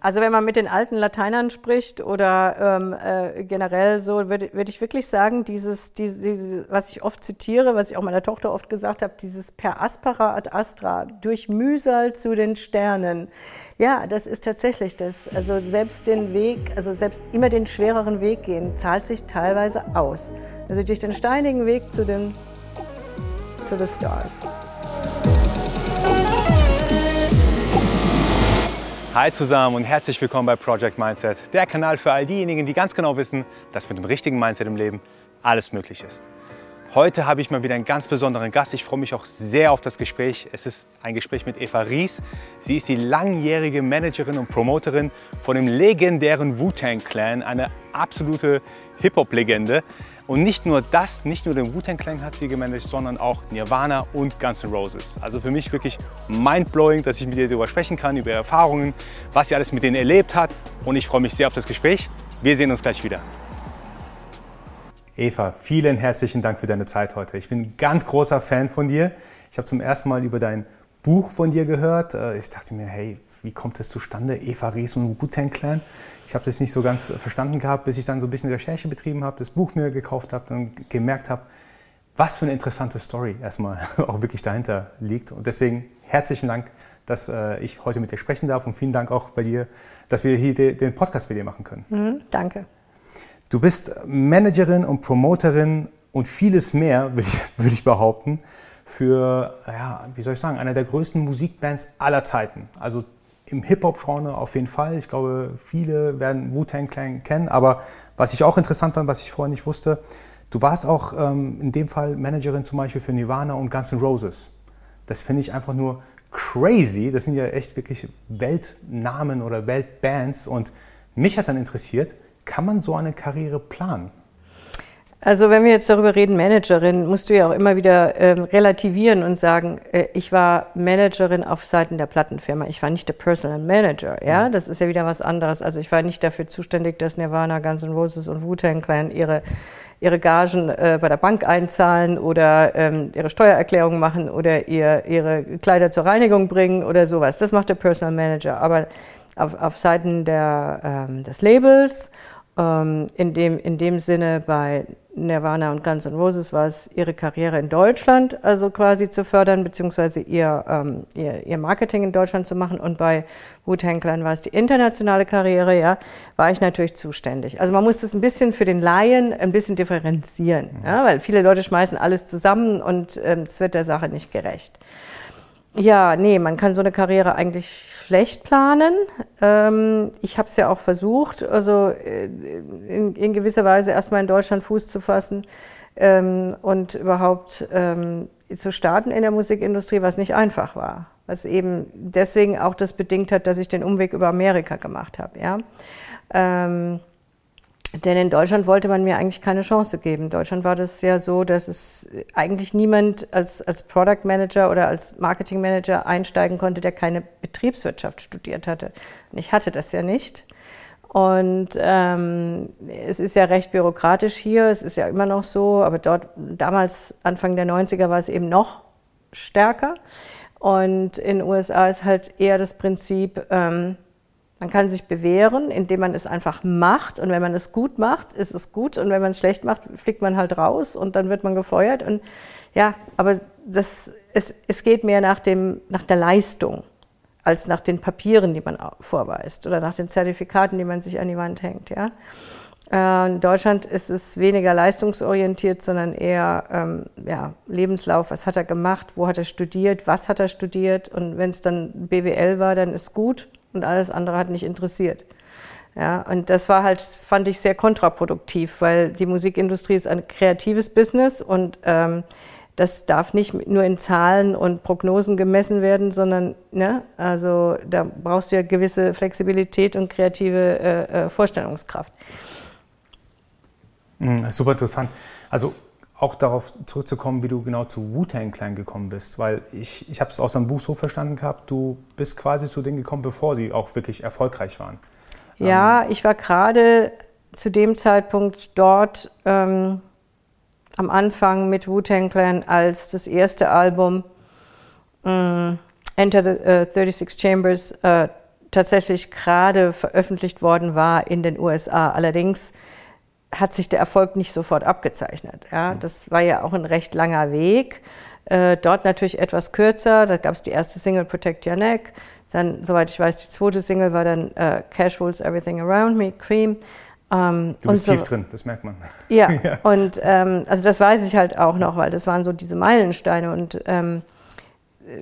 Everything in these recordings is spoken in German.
Also wenn man mit den alten Lateinern spricht oder ähm, äh, generell so, würde würd ich wirklich sagen, dieses, dieses, dieses, was ich oft zitiere, was ich auch meiner Tochter oft gesagt habe, dieses per aspera ad astra, durch Mühsal zu den Sternen. Ja, das ist tatsächlich das. Also selbst den Weg, also selbst immer den schwereren Weg gehen, zahlt sich teilweise aus. Also durch den steinigen Weg zu den to the stars. Hi zusammen und herzlich willkommen bei Project Mindset, der Kanal für all diejenigen, die ganz genau wissen, dass mit dem richtigen Mindset im Leben alles möglich ist. Heute habe ich mal wieder einen ganz besonderen Gast. Ich freue mich auch sehr auf das Gespräch. Es ist ein Gespräch mit Eva Ries. Sie ist die langjährige Managerin und Promoterin von dem legendären Wu-Tang Clan, eine absolute Hip-Hop-Legende. Und nicht nur das, nicht nur den Wu-Tang Clan hat sie gemanagt, sondern auch Nirvana und Guns N' Roses. Also für mich wirklich mindblowing, dass ich mit ihr darüber sprechen kann, über Erfahrungen, was sie alles mit denen erlebt hat. Und ich freue mich sehr auf das Gespräch. Wir sehen uns gleich wieder. Eva, vielen herzlichen Dank für deine Zeit heute. Ich bin ein ganz großer Fan von dir. Ich habe zum ersten Mal über dein Buch von dir gehört. Äh, ich dachte mir, hey, wie kommt das zustande? Eva Ries und Wu-Tang Clan. Ich habe das nicht so ganz verstanden gehabt, bis ich dann so ein bisschen Recherche betrieben habe, das Buch mir gekauft habe und gemerkt habe, was für eine interessante Story erstmal auch wirklich dahinter liegt. Und deswegen herzlichen Dank, dass äh, ich heute mit dir sprechen darf und vielen Dank auch bei dir, dass wir hier den Podcast mit dir machen können. Mhm, danke. Du bist Managerin und Promoterin und vieles mehr, würde ich, würde ich behaupten, für, ja, wie soll ich sagen, einer der größten Musikbands aller Zeiten. Also im Hip-Hop-Genre auf jeden Fall. Ich glaube, viele werden Wu-Tang Clan kennen. Aber was ich auch interessant fand, was ich vorher nicht wusste, du warst auch ähm, in dem Fall Managerin zum Beispiel für Nirvana und Guns N' Roses. Das finde ich einfach nur crazy. Das sind ja echt wirklich Weltnamen oder Weltbands. Und mich hat dann interessiert, kann man so eine Karriere planen? Also wenn wir jetzt darüber reden, Managerin, musst du ja auch immer wieder ähm, relativieren und sagen, äh, ich war Managerin auf Seiten der Plattenfirma. Ich war nicht der Personal Manager. Ja, mhm. das ist ja wieder was anderes. Also ich war nicht dafür zuständig, dass Nirvana, Guns N' Roses und Wu-Tang Clan ihre ihre Gagen äh, bei der Bank einzahlen oder ähm, ihre Steuererklärung machen oder ihr, ihre Kleider zur Reinigung bringen oder sowas. Das macht der Personal Manager. Aber auf, auf Seiten der, ähm, des Labels in, dem, in dem Sinne bei Nirvana und Guns N' Roses war es ihre Karriere in Deutschland, also quasi zu fördern, beziehungsweise ihr, ähm, ihr, ihr, Marketing in Deutschland zu machen. Und bei Wu-Tang Clan war es die internationale Karriere, ja, war ich natürlich zuständig. Also man muss das ein bisschen für den Laien ein bisschen differenzieren, ja, weil viele Leute schmeißen alles zusammen und es ähm, wird der Sache nicht gerecht. Ja, nee, man kann so eine Karriere eigentlich schlecht planen. Ähm, ich habe es ja auch versucht, also äh, in, in, gewisser Weise erstmal in Deutschland Fuß zu fassen ähm, und überhaupt ähm, zu starten in der Musikindustrie, was nicht einfach war. Was eben deswegen auch das bedingt hat, dass ich den Umweg über Amerika gemacht habe. Ja? Denn in Deutschland wollte man mir eigentlich keine Chance geben. In Deutschland war das ja so, dass es eigentlich niemand als, als Product Manager oder als Marketing Manager einsteigen konnte, der keine Betriebswirtschaft studiert hatte. Und ich hatte das ja nicht. Und ähm, es ist ja recht bürokratisch hier, es ist ja immer noch so, aber dort damals, Anfang der 90er, war es eben noch stärker. Und in den USA ist halt eher das Prinzip, ähm, man kann sich bewähren, indem man es einfach macht. Und wenn man es gut macht, ist es gut. Und wenn man es schlecht macht, fliegt man halt raus und dann wird man gefeuert. Und ja, aber das, es, es geht mehr nach, dem, nach der Leistung als nach den Papieren, die man vorweist oder nach den Zertifikaten, die man sich an die Wand hängt. Ja? Äh, in Deutschland ist es weniger leistungsorientiert, sondern eher ähm, ja, Lebenslauf. Was hat er gemacht? Wo hat er studiert? Was hat er studiert? Und wenn es dann BWL war, dann ist gut und alles andere hat nicht interessiert. Ja, und das war halt, fand ich sehr kontraproduktiv, weil die Musikindustrie ist ein kreatives Business und ähm, das darf nicht nur in Zahlen und Prognosen gemessen werden, sondern ne, also da brauchst du ja gewisse Flexibilität und kreative äh, äh Vorstellungskraft. Mhm, super interessant. Also auch darauf zurückzukommen, wie du genau zu Wu-Tang Clan gekommen bist, weil ich, ich habe es aus deinem Buch so verstanden gehabt, du bist quasi zu denen gekommen, bevor sie auch wirklich erfolgreich waren. Ja, ähm, ich war gerade zu dem Zeitpunkt dort ähm, am Anfang mit Wu-Tang Clan, als das erste Album äh, Enter the uh, 36 Chambers äh, tatsächlich gerade veröffentlicht worden war in den USA. Allerdings hat sich der Erfolg nicht sofort abgezeichnet. Ja? Mhm. Das war ja auch ein recht langer Weg. Äh, dort natürlich etwas kürzer. Da gab es die erste Single Protect Your Neck. Dann, soweit ich weiß, die zweite Single war dann äh, Casuals Everything Around Me, Cream. Ähm, du bist so, tief drin, das merkt man. Ja, ja. und ähm, also das weiß ich halt auch noch, weil das waren so diese Meilensteine. Und ähm,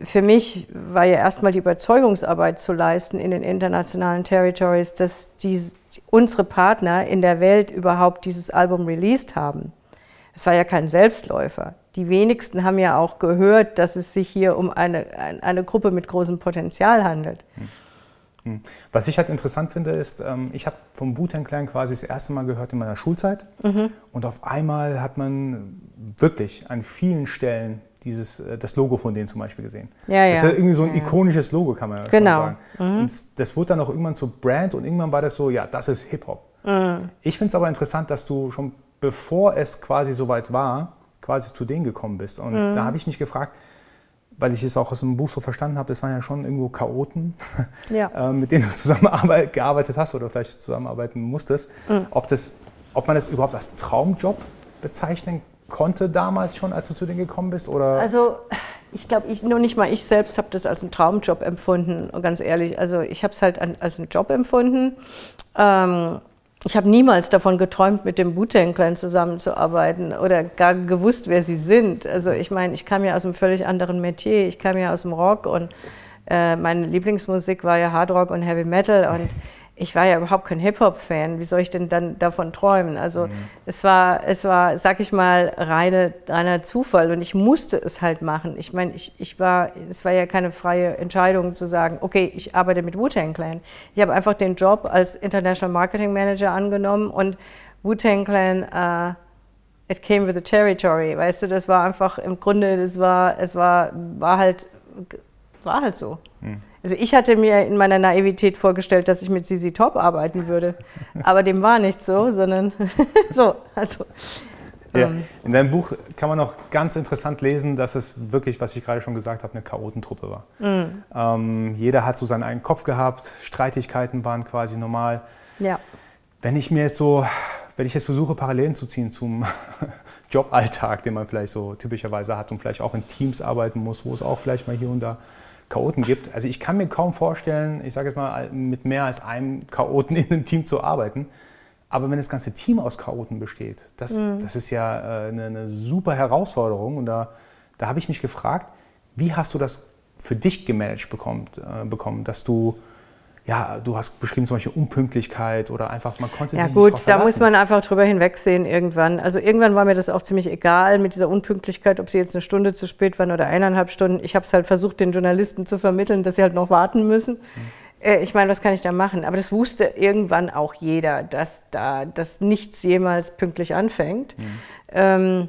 für mich war ja erstmal die Überzeugungsarbeit zu leisten in den internationalen Territories, dass die, unsere Partner in der Welt überhaupt dieses Album released haben. Es war ja kein Selbstläufer. Die wenigsten haben ja auch gehört, dass es sich hier um eine, eine Gruppe mit großem Potenzial handelt. Hm. Hm. Was ich halt interessant finde, ist, ähm, ich habe vom Bhutan Clan quasi das erste Mal gehört in meiner Schulzeit. Mhm. Und auf einmal hat man wirklich an vielen Stellen dieses, äh, das Logo von denen zum Beispiel gesehen. Ja, das ist ja irgendwie so ein ja. ikonisches Logo, kann man ja genau. sagen. Mhm. Und das wurde dann auch irgendwann zur Brand und irgendwann war das so, ja, das ist Hip-Hop. Mhm. Ich finde es aber interessant, dass du schon bevor es quasi soweit war, quasi zu denen gekommen bist. Und mhm. da habe ich mich gefragt, weil ich es auch aus dem Buch so verstanden habe, das waren ja schon irgendwo Chaoten, ja. äh, mit denen du zusammengearbeitet hast oder vielleicht zusammenarbeiten musstest, mhm. ob, das, ob man das überhaupt als Traumjob bezeichnen konnte damals schon, als du zu denen gekommen bist? Oder? Also ich glaube, ich, nur nicht mal ich selbst habe das als einen Traumjob empfunden, ganz ehrlich. Also ich habe es halt als einen Job empfunden. Ähm, ich habe niemals davon geträumt, mit dem Wu-Tang Clan zusammenzuarbeiten oder gar gewusst, wer sie sind. Also ich meine, ich kam ja aus einem völlig anderen Metier. Ich kam ja aus dem Rock und äh, meine Lieblingsmusik war ja Hard Rock und Heavy Metal und ich war ja überhaupt kein Hip-Hop-Fan. Wie soll ich denn dann davon träumen? Also mhm. es war, es war, sag ich mal, reine, reiner Zufall und ich musste es halt machen. Ich meine, ich, ich war, es war ja keine freie Entscheidung zu sagen, okay, ich arbeite mit Wu-Tang Clan. Ich habe einfach den Job als International Marketing Manager angenommen und Wu-Tang Clan, uh, it came with the territory. Weißt du, das war einfach im Grunde, das war, es war, war halt, war halt so. Mhm. Also ich hatte mir in meiner Naivität vorgestellt, dass ich mit Sisi Top arbeiten würde. Aber dem war nicht so, sondern so. Also, ja. Ähm. In deinem Buch kann man auch ganz interessant lesen, dass es wirklich, was ich gerade schon gesagt habe, eine Chaotentruppe war. Mhm. Ähm, jeder hat so seinen eigenen Kopf gehabt, Streitigkeiten waren quasi normal. Ja. Wenn ich mir jetzt so, wenn ich jetzt versuche, Parallelen zu ziehen zum Joballtag, den man vielleicht so typischerweise hat und vielleicht auch in Teams arbeiten muss, wo es auch vielleicht mal hier und da Chaoten gibt. Also ich kann mir kaum vorstellen, ich sage jetzt mal, mit mehr als einem Chaoten in einem Team zu arbeiten. Aber wenn das ganze Team aus Chaoten besteht, das, mhm. das ist ja äh, eine, eine, super Herausforderung. Und da, da habe ich mich gefragt, wie hast du das für dich gemanagt bekommen, äh, bekommen dass du ja, du hast beschrieben zum Beispiel Unpünktlichkeit oder einfach, man konnte ja, sich gut, nicht Ja gut, da muss man einfach drüber hinwegsehen irgendwann. Also irgendwann war mir das auch ziemlich egal mit dieser Unpünktlichkeit, ob sie jetzt eine Stunde zu spät waren oder eineinhalb Stunden. Ich habe es halt versucht, den Journalisten zu vermitteln, dass sie halt noch warten müssen. Mhm. ich meine, was kann ich da machen? Aber das wusste irgendwann auch jeder, dass da dass nichts jemals pünktlich anfängt. Mhm. Ähm,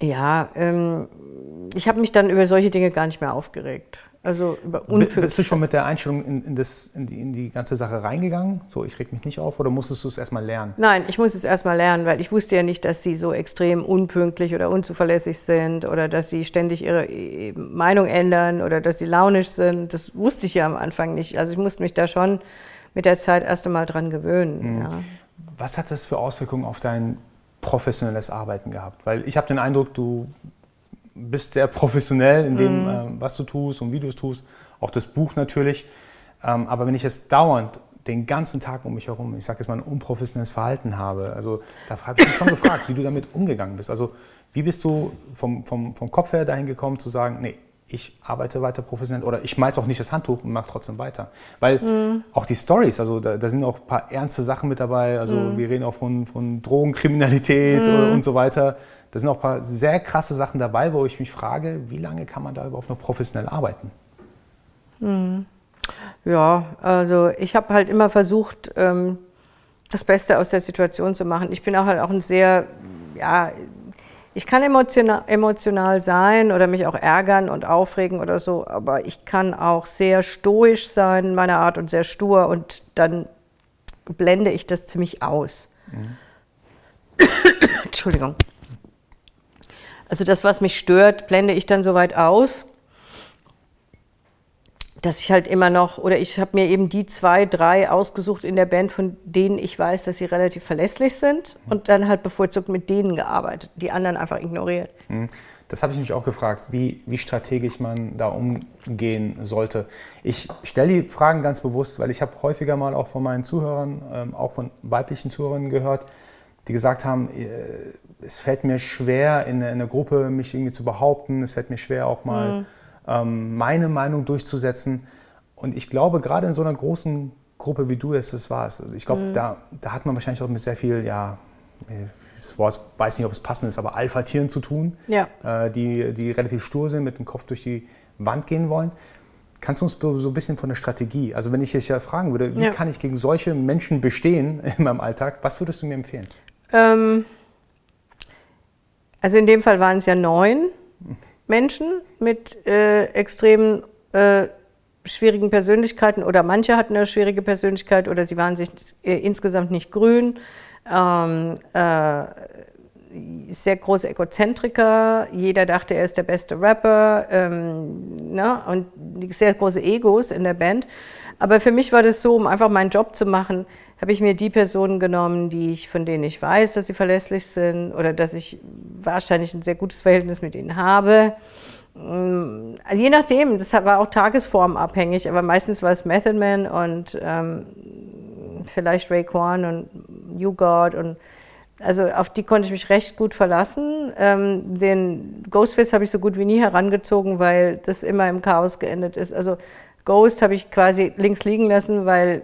ja, ähm, ich habe mich dann über solche Dinge gar nicht mehr aufgeregt. Also über Bist du schon mit der Einstellung in, in, das, in, die, in, die, ganze Sache reingegangen? So, ich reg mich nicht auf oder musstest du es erstmal lernen? Nein, ich muss es erstmal lernen, weil ich wusste ja nicht, dass sie so extrem unpünktlich oder unzuverlässig sind oder dass sie ständig ihre Meinung ändern oder dass sie launisch sind. Das wusste ich ja am Anfang nicht. Also ich musste mich da schon mit der Zeit erst einmal dran gewöhnen. Mhm. Ja. Was hat das für Auswirkungen auf dein professionelles Arbeiten gehabt? Weil ich habe den Eindruck, du bist sehr professionell in dem, mhm. ähm, was du tust und wie du es tust. Auch das Buch natürlich. Ähm, aber wenn ich jetzt dauernd den ganzen Tag um mich herum, ich sage jetzt mal, ein unprofessionelles Verhalten habe, also da habe ich mich schon gefragt, wie du damit umgegangen bist. Also wie bist du vom, vom, vom Kopf her dahin gekommen zu sagen, nee, ich arbeite weiter professionell oder ich schmeiße auch nicht das Handtuch und mache trotzdem weiter. Weil mhm. auch die Stories, also da, da, sind auch ein paar ernste Sachen mit dabei. Also mhm. wir reden auch von, von Drogenkriminalität mhm. und so weiter. Da sind auch ein paar sehr krasse Sachen dabei, wo ich mich frage, wie lange kann man da überhaupt noch professionell arbeiten? Mhm. Ja, also ich habe halt immer versucht, ähm, das Beste aus der Situation zu machen. Ich bin auch halt auch ein sehr, ja, ich kann emotional, emotional sein oder mich auch ärgern und aufregen oder so, aber ich kann auch sehr stoisch sein in meiner Art und sehr stur und dann blende ich das ziemlich aus. Mhm. Entschuldigung. Also das, was mich stört, blende ich dann soweit aus. Dass ich halt immer noch, oder ich habe mir eben die zwei, drei ausgesucht in der Band, von denen ich weiß, dass sie relativ verlässlich sind und dann halt bevorzugt mit denen gearbeitet, die anderen einfach ignoriert. Mhm. Das habe ich mich auch gefragt, wie, wie strategisch man da umgehen sollte. Ich stelle die Fragen ganz bewusst, weil ich habe häufiger mal auch von meinen Zuhörern, ähm, auch von weiblichen Zuhörern gehört, die gesagt haben, äh, es fällt mir schwer, in einer Gruppe mich irgendwie zu behaupten, es fällt mir schwer, auch mal mhm. Ähm, meine Meinung durchzusetzen. Und ich glaube, gerade in so einer großen Gruppe wie du es das warst, also ich glaube, mhm. da, da hat man wahrscheinlich auch mit sehr viel, ja, das Wort weiß nicht, ob es passend ist, aber Alpha-Tieren zu tun, ja. äh, die, die relativ stur sind, mit dem Kopf durch die Wand gehen wollen. Kannst du uns so ein bisschen von der Strategie, also wenn ich dich ja fragen würde, wie ja. kann ich gegen solche Menschen bestehen in meinem Alltag, was würdest du mir empfehlen? Ähm, also in dem Fall waren es ja neun Menschen mit äh, extremen äh, schwierigen Persönlichkeiten oder manche hatten eine schwierige Persönlichkeit oder sie waren sich äh, insgesamt nicht grün ähm, äh, sehr große Egozentriker, jeder dachte, er ist der beste Rapper ähm, ne? und sehr große Egos in der Band. Aber für mich war das so, um einfach meinen Job zu machen, habe ich mir die Personen genommen, die ich, von denen ich weiß, dass sie verlässlich sind oder dass ich wahrscheinlich ein sehr gutes Verhältnis mit ihnen habe. Also je nachdem, das war auch tagesformabhängig, aber meistens war es Method Man und ähm, vielleicht Ray Kwan und You God und also auf die konnte ich mich recht gut verlassen. Ähm, den Ghostface habe ich so gut wie nie herangezogen, weil das immer im Chaos geendet ist. Also Ghost habe ich quasi links liegen lassen, weil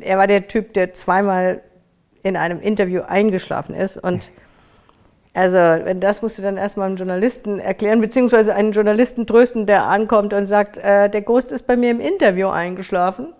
er war der Typ, der zweimal in einem Interview eingeschlafen ist und also, wenn das musst du dann erstmal einem Journalisten erklären, beziehungsweise einen Journalisten trösten, der ankommt und sagt, äh, der Ghost ist bei mir im Interview eingeschlafen.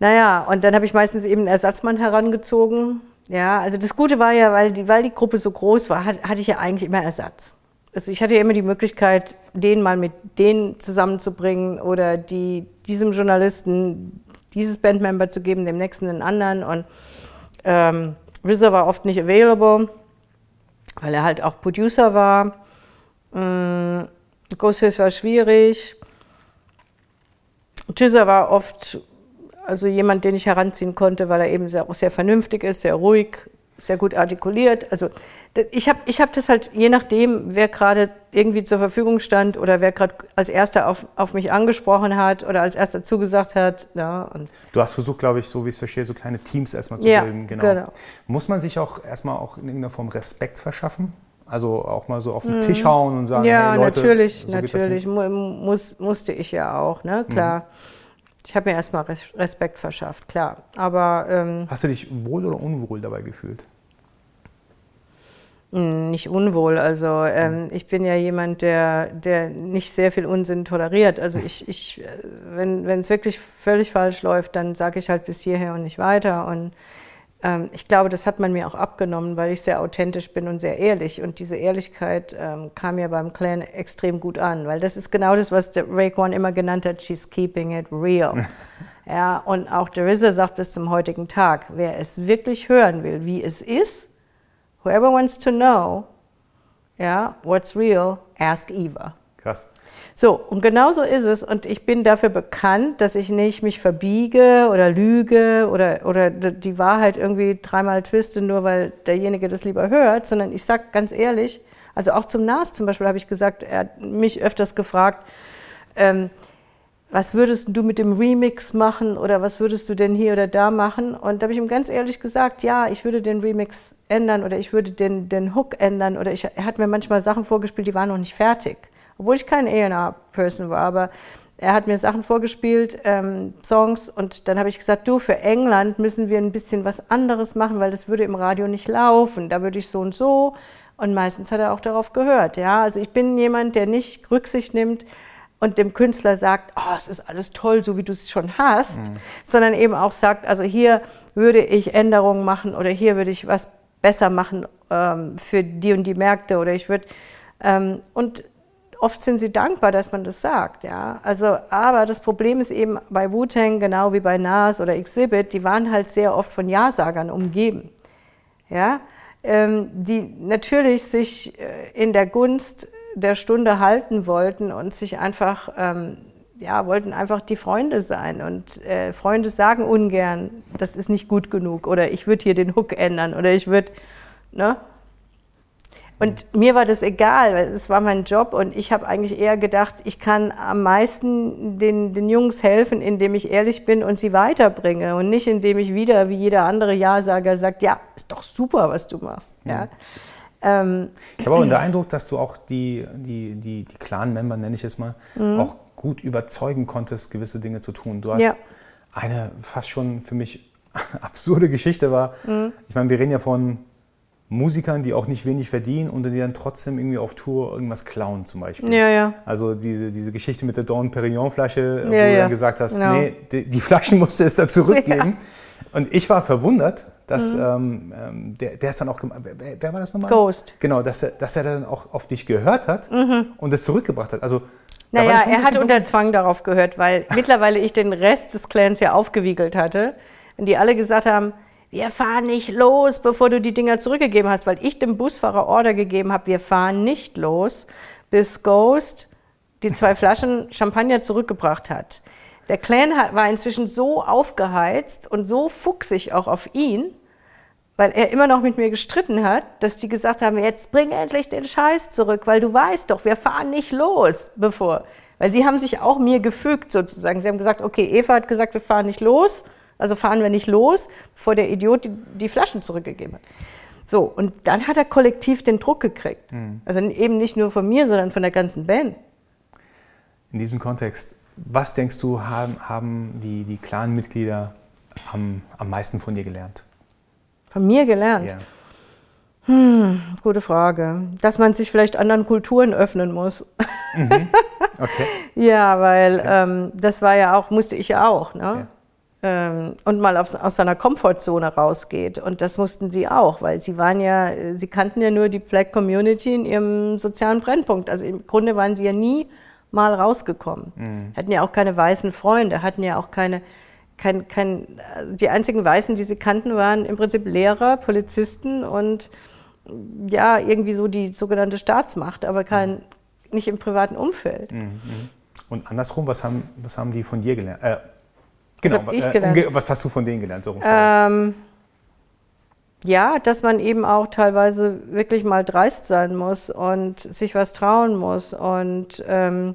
Naja, und dann habe ich meistens eben einen Ersatzmann herangezogen. Ja, also das Gute war ja, weil die, weil die Gruppe so groß war, hat, hatte ich ja eigentlich immer Ersatz. Also ich hatte ja immer die Möglichkeit, den mal mit denen zusammenzubringen oder die, diesem Journalisten dieses Bandmember zu geben, dem nächsten einen anderen. Und ähm, RZA war oft nicht available, weil er halt auch Producer war. Ähm, Ghostface war schwierig. Jizza war oft also jemand, den ich heranziehen konnte, weil er eben sehr, sehr vernünftig ist, sehr ruhig, sehr gut artikuliert. Also ich habe ich hab das halt, je nachdem, wer gerade irgendwie zur Verfügung stand oder wer gerade als erster auf, auf mich angesprochen hat oder als erster zugesagt hat. Ja, und du hast versucht, glaube ich, so wie ich es verstehe, so kleine Teams erstmal zu ja, bilden. Genau. genau. Muss man sich auch erstmal auch in irgendeiner Form Respekt verschaffen? Also auch mal so auf den mhm. Tisch hauen und sagen, ja, hey Leute, natürlich, so natürlich, muss, musste ich ja auch, ne, klar. Mhm. Ich habe mir erstmal Respekt verschafft, klar. Aber ähm, hast du dich wohl oder unwohl dabei gefühlt? Hm, nicht unwohl. Also ähm, hm. ich bin ja jemand, der, der nicht sehr viel Unsinn toleriert. Also ich, ich äh, wenn es wirklich völlig falsch läuft, dann sage ich halt bis hierher und nicht weiter. Und ähm, ich glaube, das hat man mir auch abgenommen, weil ich sehr authentisch bin und sehr ehrlich. Und diese Ehrlichkeit ähm, kam ja beim Clan extrem gut an, weil das ist genau das, was der Raekwon immer genannt hat, she's keeping it real. ja, und auch der RZA sagt bis zum heutigen Tag, wer es wirklich hören will, wie es ist, whoever wants to know, ja, what's real, ask Eva. Krass. So, und genau so ist es. Und ich bin dafür bekannt, dass ich nicht mich verbiege oder lüge oder, oder die Wahrheit irgendwie dreimal twiste, nur weil derjenige das lieber hört, sondern ich sage ganz ehrlich, also auch zum Nas zum Beispiel habe ich gesagt, er hat mich öfters gefragt, ähm, was würdest du mit dem Remix machen oder was würdest du denn hier oder da machen? Und da habe ich ihm ganz ehrlich gesagt, ja, ich würde den Remix ändern oder ich würde den, den Hook ändern oder ich, er hat mir manchmal Sachen vorgespielt, die waren noch nicht fertig obwohl ich kein A&R-Person war, aber er hat mir Sachen vorgespielt, ähm, Songs, und dann habe ich gesagt, du, für England müssen wir ein bisschen was anderes machen, weil das würde im Radio nicht laufen. Da würde ich so und so. Und meistens hat er auch darauf gehört. Ja, also ich bin jemand, der nicht Rücksicht nimmt und dem Künstler sagt, oh, es ist alles toll, so wie du es schon hast, mhm. sondern eben auch sagt, also hier würde ich Änderungen machen oder hier würde ich was besser machen ähm, für die und die Märkte oder ich würde ähm, und oft sind sie dankbar, dass man das sagt, ja. Also, aber das Problem ist eben bei Wu-Tang, genau wie bei Nas oder Exhibit, die waren halt sehr oft von Ja-Sagern umgeben, ja. Ähm, die natürlich sich äh, in der Gunst der Stunde halten wollten und sich einfach ähm, ja, wollten einfach die Freunde sein. Und äh, Freunde sagen ungern, das ist nicht gut genug oder ich würde hier den Hook ändern oder ich würde, ne? Und mir war das egal, weil es war mein Job und ich habe eigentlich eher gedacht, ich kann am meisten den, den Jungs helfen, indem ich ehrlich bin und sie weiterbringe und nicht indem ich wieder wie jeder andere Ja-Sager sagt, ja, ist doch super, was du machst. Ja. ja. Ähm, ich habe auch den Eindruck, dass du auch die, die, die, die Clan-Member, nenne ich es mal, mhm. auch gut überzeugen konntest, gewisse Dinge zu tun. Du hast ja. eine fast schon für mich absurde Geschichte war. Mhm. Ich meine, wir reden ja von Musikern, die auch nicht wenig verdienen und die dann trotzdem irgendwie auf Tour irgendwas klauen zum Beispiel. Ja, ja. Also diese, diese Geschichte mit der Dawn Perignon Flasche, ja, wo du dann gesagt hast, genau. nee, die, die, Flaschen musst du es da zurückgeben. Und ich war verwundert, dass mhm. ähm, ähm der, der ist dann auch, wer, wer, war das nochmal? Ghost. Genau, dass er, dass er dann auch auf dich gehört hat mhm. und es zurückgebracht hat. Also naja, er hat unter Zwang darauf gehört, weil mittlerweile ich den Rest des Clans ja aufgewiegelt hatte und die alle gesagt haben, wir fahren nicht los, bevor du die Dinger zurückgegeben hast, weil ich dem Busfahrer Order gegeben habe, wir fahren nicht los, bis Ghost die zwei Flaschen Champagner zurückgebracht hat. Der Clan war inzwischen so aufgeheizt und so fuchsig auch auf ihn, weil er immer noch mit mir gestritten hat, dass die gesagt haben, jetzt bring endlich den Scheiß zurück, weil du weißt doch, wir fahren nicht los, bevor. Weil sie haben sich auch mir gefügt sozusagen. Sie haben gesagt, okay, Eva hat gesagt, wir fahren nicht los, also fahren wir nicht los, bevor der Idiot die, die Flaschen zurückgegeben hat. So, und dann hat er kollektiv den Druck gekriegt. Mhm. Also eben nicht nur von mir, sondern von der ganzen Band. In diesem Kontext, was denkst du, haben, haben die, die Clan-Mitglieder am, am meisten von dir gelernt? Von mir gelernt? Ja. Hm, gute Frage. Dass man sich vielleicht anderen Kulturen öffnen muss. Mhm. Okay. ja, weil okay. ähm, das war ja auch, musste ich ja auch. Ne? Ja. Ähm, und mal aus, aus seiner Komfortzone rausgeht. Und das mussten sie auch, weil sie waren ja, sie kannten ja nur die Black Community in ihrem sozialen Brennpunkt. Also im Grunde waren sie ja nie mal rausgekommen. Mhm. Hatten ja auch keine weißen Freunde, hatten ja auch keine kein, kein, die einzigen Weißen, die sie kannten, waren im Prinzip Lehrer, Polizisten und ja, irgendwie so die sogenannte Staatsmacht, aber kein, nicht im privaten Umfeld. Mhm, mhm. Und andersrum, was haben, was haben die von dir gelernt? Äh, genau, was, äh, gelernt? was hast du von denen gelernt? So ähm, ja, dass man eben auch teilweise wirklich mal dreist sein muss und sich was trauen muss und ähm,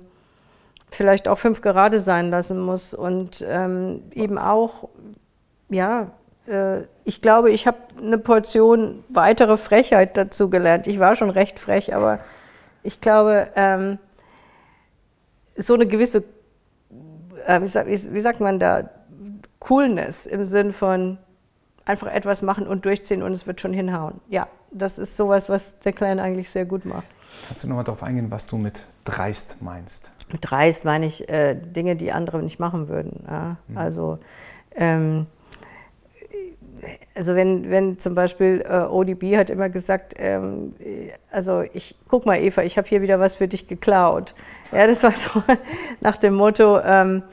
vielleicht auch fünf gerade sein lassen muss und ähm, eben auch, ja, äh, ich glaube, ich habe eine Portion weitere Frechheit dazu gelernt. Ich war schon recht frech, aber ich glaube, ähm, so eine gewisse, äh, wie, sagt, wie, wie sagt man da, Coolness im Sinn von einfach etwas machen und durchziehen und es wird schon hinhauen. Ja, das ist sowas, was der Kleine eigentlich sehr gut macht. Kannst du nochmal darauf eingehen, was du mit dreist meinst? Mit dreist meine ich äh, Dinge, die andere nicht machen würden. Ja? Mhm. Also, ähm, also wenn, wenn zum Beispiel äh, ODB hat immer gesagt, ähm, also ich guck mal Eva, ich habe hier wieder was für dich geklaut. Ja, das war so nach dem Motto, ähm,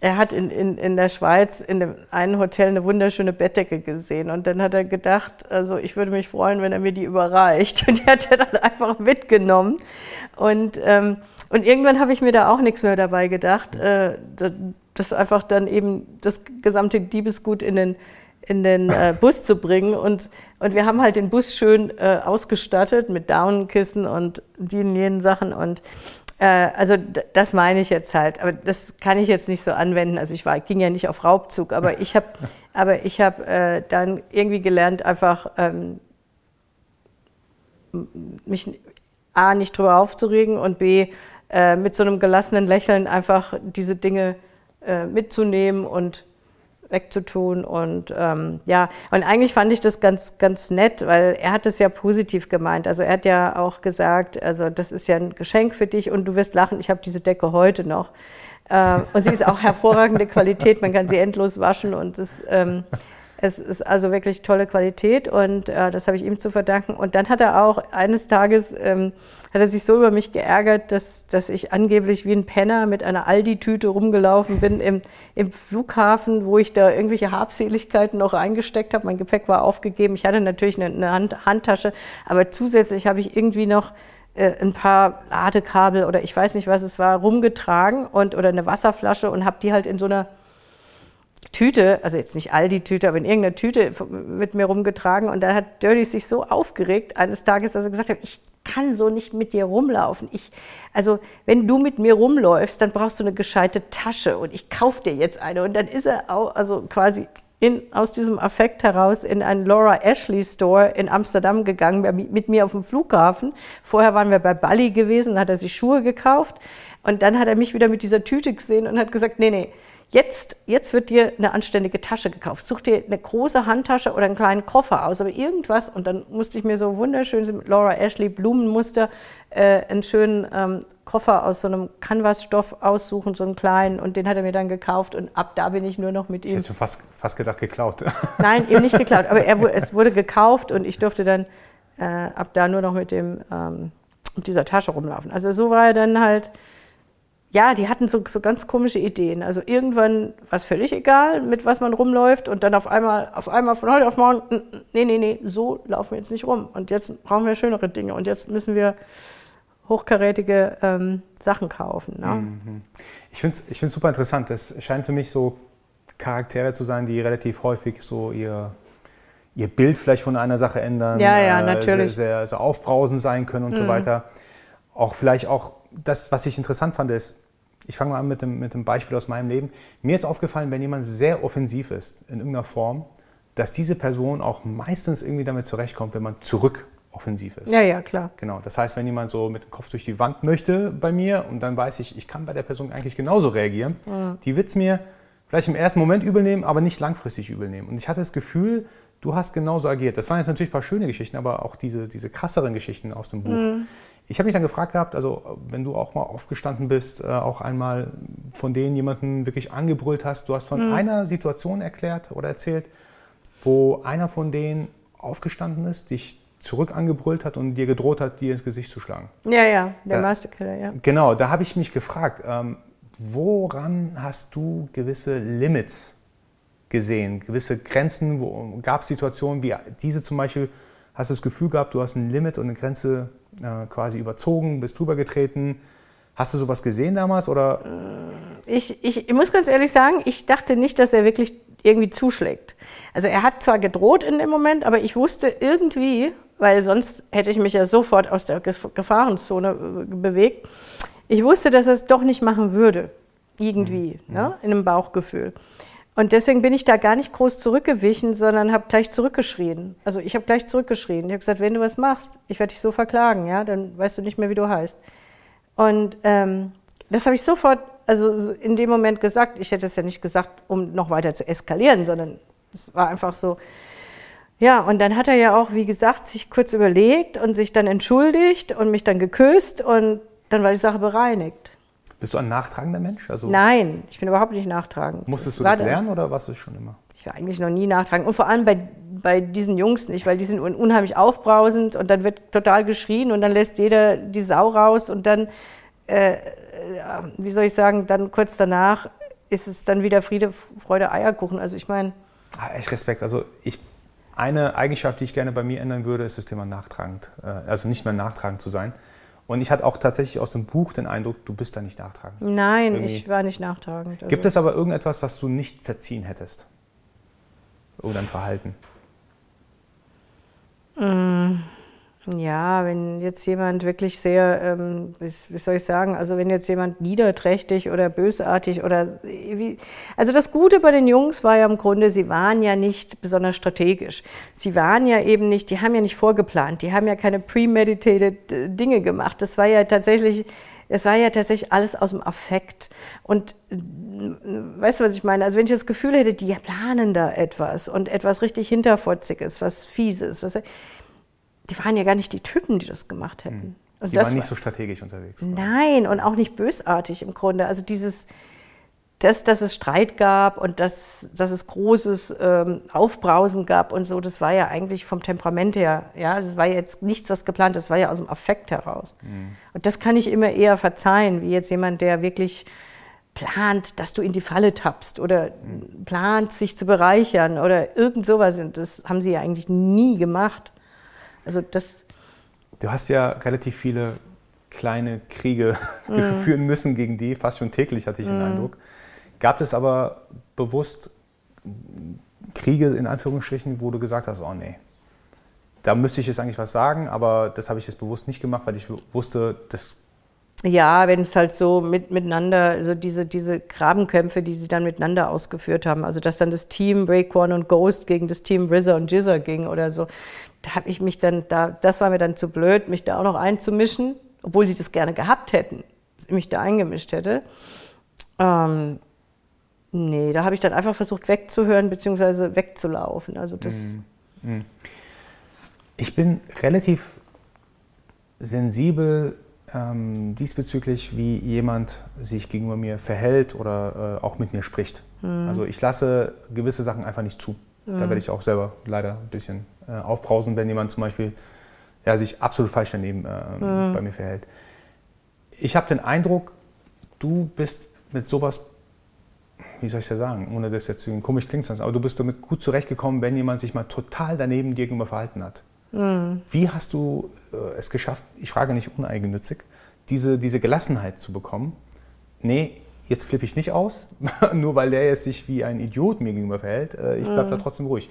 er hat in, in, in der Schweiz in dem einen Hotel eine wunderschöne Bettdecke gesehen und dann hat er gedacht, also ich würde mich freuen, wenn er mir die überreicht. Und die hat er dann einfach mitgenommen. Und, ähm, und irgendwann habe ich mir da auch nichts mehr dabei gedacht, äh, das einfach dann eben das gesamte Diebesgut in den, in den äh, Bus zu bringen. Und, und wir haben halt den Bus schön äh, ausgestattet mit Daunenkissen und die und jenen Sachen. Und also das meine ich jetzt halt, aber das kann ich jetzt nicht so anwenden. Also ich war, ging ja nicht auf Raubzug, aber ich habe, aber ich habe äh, dann irgendwie gelernt, einfach ähm, mich a nicht drüber aufzuregen und b äh, mit so einem gelassenen Lächeln einfach diese Dinge äh, mitzunehmen und wegzutun. Und ähm, ja, und eigentlich fand ich das ganz, ganz nett, weil er hat es ja positiv gemeint. Also er hat ja auch gesagt, also das ist ja ein Geschenk für dich und du wirst lachen, ich habe diese Decke heute noch. Ähm, und sie ist auch hervorragende Qualität, man kann sie endlos waschen und es, ähm, es ist also wirklich tolle Qualität und äh, das habe ich ihm zu verdanken. Und dann hat er auch eines Tages ähm, hat er sich so über mich geärgert, dass, dass ich angeblich wie ein Penner mit einer Aldi-Tüte rumgelaufen bin im, im Flughafen, wo ich da irgendwelche Habseligkeiten noch reingesteckt habe. Mein Gepäck war aufgegeben. Ich hatte natürlich eine, eine Hand, Handtasche, aber zusätzlich habe ich irgendwie noch äh, ein paar Ladekabel oder ich weiß nicht, was es war, rumgetragen und oder eine Wasserflasche und habe die halt in so einer Tüte, also jetzt nicht all die Tüte, aber in irgendeiner Tüte mit mir rumgetragen. Und dann hat Dirty sich so aufgeregt eines Tages, dass er gesagt hat, ich kann so nicht mit dir rumlaufen. Ich, also wenn du mit mir rumläufst, dann brauchst du eine gescheite Tasche und ich kaufe dir jetzt eine. Und dann ist er auch, also quasi in, aus diesem Affekt heraus in einen Laura Ashley Store in Amsterdam gegangen, mit mir auf dem Flughafen. Vorher waren wir bei Bali gewesen, da hat er sich Schuhe gekauft. Und dann hat er mich wieder mit dieser Tüte gesehen und hat gesagt, nee, nee, Jetzt, jetzt wird dir eine anständige Tasche gekauft. Such dir eine große Handtasche oder einen kleinen Koffer aus, aber irgendwas. Und dann musste ich mir so wunderschön mit Laura Ashley Blumenmuster äh, einen schönen ähm, Koffer aus so einem Canvasstoff aussuchen, so einen kleinen. Und den hat er mir dann gekauft. Und ab da bin ich nur noch mit ihm. Ich hätte schon fast, fast gedacht, geklaut. Nein, eben nicht geklaut. Aber er, es wurde gekauft und ich durfte dann äh, ab da nur noch mit dem, ähm, mit dieser Tasche rumlaufen. Also so war er dann halt ja, die hatten so, so ganz komische Ideen. Also irgendwann war es völlig egal, mit was man rumläuft und dann auf einmal, auf einmal von heute auf morgen, nee, nee, nee, so laufen wir jetzt nicht rum. Und jetzt brauchen wir schönere Dinge und jetzt müssen wir hochkarätige ähm, Sachen kaufen. Ne? Mhm. Ich finde es ich super interessant. Das scheint für mich so Charaktere zu sein, die relativ häufig so ihr, ihr Bild vielleicht von einer Sache ändern. Ja, ja, äh, natürlich. Sehr, sehr, sehr aufbrausend sein können und mhm. so weiter. Auch vielleicht auch das, was ich interessant fand, ist, ich fange mal an mit dem, mit dem Beispiel aus meinem Leben. Mir ist aufgefallen, wenn jemand sehr offensiv ist in irgendeiner Form, dass diese Person auch meistens irgendwie damit zurechtkommt, wenn man zurück offensiv ist. Ja, ja, klar. Genau. Das heißt, wenn jemand so mit dem Kopf durch die Wand möchte bei mir und dann weiß ich, ich kann bei der Person eigentlich genauso reagieren, mhm. die wird es mir vielleicht im ersten Moment übel nehmen, aber nicht langfristig übel nehmen. Und ich hatte das Gefühl, du hast genauso agiert. Das waren jetzt natürlich ein paar schöne Geschichten, aber auch diese, diese krasseren Geschichten aus dem Buch. Mhm. Ich habe mich dann gefragt gehabt, also wenn du auch mal aufgestanden bist, äh, auch einmal von denen jemanden wirklich angebrüllt hast, du hast von mhm. einer Situation erklärt oder erzählt, wo einer von denen aufgestanden ist, dich zurück angebrüllt hat und dir gedroht hat, dir ins Gesicht zu schlagen. Ja, ja, der Masterkiller, ja. Genau, da habe ich mich gefragt, ähm, woran hast du gewisse Limits gesehen, gewisse Grenzen? Gab es Situationen wie diese zum Beispiel? Hast du das Gefühl gehabt, du hast ein Limit und eine Grenze äh, quasi überzogen, bist drüber getreten? Hast du sowas gesehen damals oder? Äh, ich, ich, ich muss ganz ehrlich sagen, ich dachte nicht, dass er wirklich irgendwie zuschlägt. Also er hat zwar gedroht in dem Moment, aber ich wusste irgendwie, weil sonst hätte ich mich ja sofort aus der Gefahrenzone äh, bewegt. Ich wusste, dass er es doch nicht machen würde, irgendwie, mhm. ne, in einem Bauchgefühl. Und deswegen bin ich da gar nicht groß zurückgewichen, sondern habe gleich zurückgeschrien. Also ich habe gleich zurückgeschrien. Ich habe gesagt, wenn du was machst, ich werde dich so verklagen, ja, dann weißt du nicht mehr, wie du heißt. Und ähm, das habe ich sofort, also in dem Moment gesagt. Ich hätte es ja nicht gesagt, um noch weiter zu eskalieren, sondern es war einfach so. Ja, und dann hat er ja auch, wie gesagt, sich kurz überlegt und sich dann entschuldigt und mich dann geküsst und dann war die Sache bereinigt. Bist du ein nachtragender Mensch? Also Nein, ich bin überhaupt nicht nachtragend. Musstest du das lernen oder warst du es schon immer? Ich war eigentlich noch nie nachtragend. Und vor allem bei, bei diesen Jungs nicht, weil die sind unheimlich aufbrausend und dann wird total geschrien und dann lässt jeder die Sau raus und dann, äh, wie soll ich sagen, dann kurz danach ist es dann wieder Friede, Freude, Eierkuchen. Also ich meine. Ah, echt Respekt. Also ich, eine Eigenschaft, die ich gerne bei mir ändern würde, ist das Thema nachtragend. Äh, also nicht mehr nachtragend zu sein. Und ich hatte auch tatsächlich aus dem Buch den Eindruck, du bist da nicht nachtragend. Nein, Irgendwie. ich war nicht nachtragend. Also. Gibt es aber irgendetwas, was du nicht verziehen hättest? Oder ein Verhalten? Mm. Ja, wenn jetzt jemand wirklich sehr, ähm, wie, soll ich sagen, also wenn jetzt jemand niederträchtig oder bösartig oder wie, also das Gute bei den Jungs war ja im Grunde, sie waren ja nicht besonders strategisch. Sie waren ja eben nicht, die haben ja nicht vorgeplant, die haben ja keine premeditated äh, Dinge gemacht. Das war ja tatsächlich, es war ja tatsächlich alles aus dem Affekt. Und äh, weißt du, was ich meine? Also wenn ich das Gefühl hätte, die planen da etwas und etwas richtig Hinterfotziges, was Fieses, was die waren ja gar nicht die Typen, die das gemacht hätten. Also die waren nicht so strategisch unterwegs. Nein, und auch nicht bösartig im Grunde. Also dieses, das, dass es Streit gab und dass, dass es großes ähm, Aufbrausen gab und so, das war ja eigentlich vom Temperament her, ja, das war jetzt nichts, was geplant ist, das war ja aus dem Affekt heraus. Mhm. Und das kann ich immer eher verzeihen, wie jetzt jemand, der wirklich plant, dass du in die Falle tappst oder mhm. plant, sich zu bereichern oder irgend sowas. Und das haben sie ja eigentlich nie gemacht. Also das. du hast ja relativ viele kleine Kriege mm. führen müssen gegen die, fast schon täglich hatte ich mm. den Eindruck. Gab es aber bewusst Kriege in Anführungsstrichen, wo du gesagt hast, oh nee, da müsste ich jetzt eigentlich was sagen, aber das habe ich jetzt bewusst nicht gemacht, weil ich wusste, das ja, wenn es halt so mit, miteinander, also diese, diese Grabenkämpfe, die sie dann miteinander ausgeführt haben, also dass dann das Team Breakone und Ghost gegen das Team RZA und Jizzer ging oder so, da habe ich mich dann, da, das war mir dann zu blöd, mich da auch noch einzumischen, obwohl sie das gerne gehabt hätten, dass ich mich da eingemischt hätte. Ähm, nee, da habe ich dann einfach versucht wegzuhören bzw. wegzulaufen. Also das. Mm, mm. Ich bin relativ sensibel ähm, diesbezüglich, wie jemand sich gegenüber mir verhält oder äh, auch mit mir spricht. Mhm. Also ich lasse gewisse Sachen einfach nicht zu. Mhm. Da werde ich auch selber leider ein bisschen äh, aufbrausen, wenn jemand zum Beispiel ja, sich absolut falsch daneben äh, mhm. bei mir verhält. Ich habe den Eindruck, du bist mit sowas, wie soll ich das sagen, ohne dass jetzt komisch klingt, aber du bist damit gut zurechtgekommen, wenn jemand sich mal total daneben dir gegenüber verhalten hat. Mhm. Wie hast du äh, es geschafft, ich frage nicht uneigennützig, diese, diese Gelassenheit zu bekommen? Nee, jetzt flippe ich nicht aus, nur weil der jetzt sich wie ein Idiot mir gegenüber verhält. Äh, ich bleibe mhm. da trotzdem ruhig.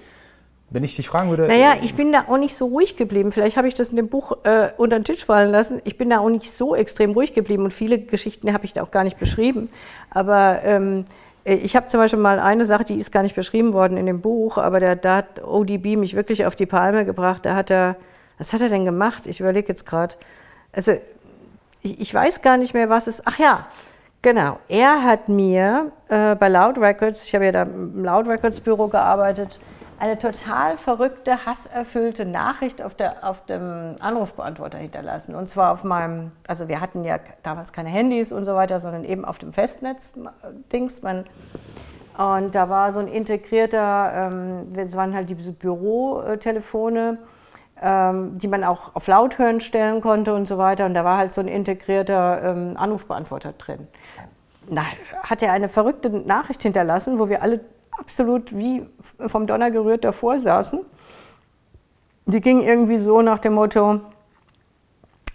Wenn ich dich fragen würde. Naja, ich bin da auch nicht so ruhig geblieben. Vielleicht habe ich das in dem Buch äh, unter den Tisch fallen lassen. Ich bin da auch nicht so extrem ruhig geblieben und viele Geschichten habe ich da auch gar nicht beschrieben. Aber ähm, äh, ich habe zum Beispiel mal eine Sache, die ist gar nicht beschrieben worden in dem Buch, aber der, da hat ODB mich wirklich auf die Palme gebracht. Da hat er, was hat er denn gemacht? Ich überlege jetzt gerade. Also ich, ich, weiß gar nicht mehr, was es. Ach ja, genau. Er hat mir äh, bei Loud Records, ich habe ja da im Loud Records Büro gearbeitet, eine total verrückte, hasserfüllte Nachricht auf, der, auf dem Anrufbeantworter hinterlassen. Und zwar auf meinem, also wir hatten ja damals keine Handys und so weiter, sondern eben auf dem Festnetz-Dings. Und da war so ein integrierter, ähm, waren halt diese Bürotelefone, ähm, die man auch auf Lauthören stellen konnte und so weiter. Und da war halt so ein integrierter ähm, Anrufbeantworter drin. Da hat er eine verrückte Nachricht hinterlassen, wo wir alle absolut wie vom Donner gerührt davor saßen. Die ging irgendwie so nach dem Motto,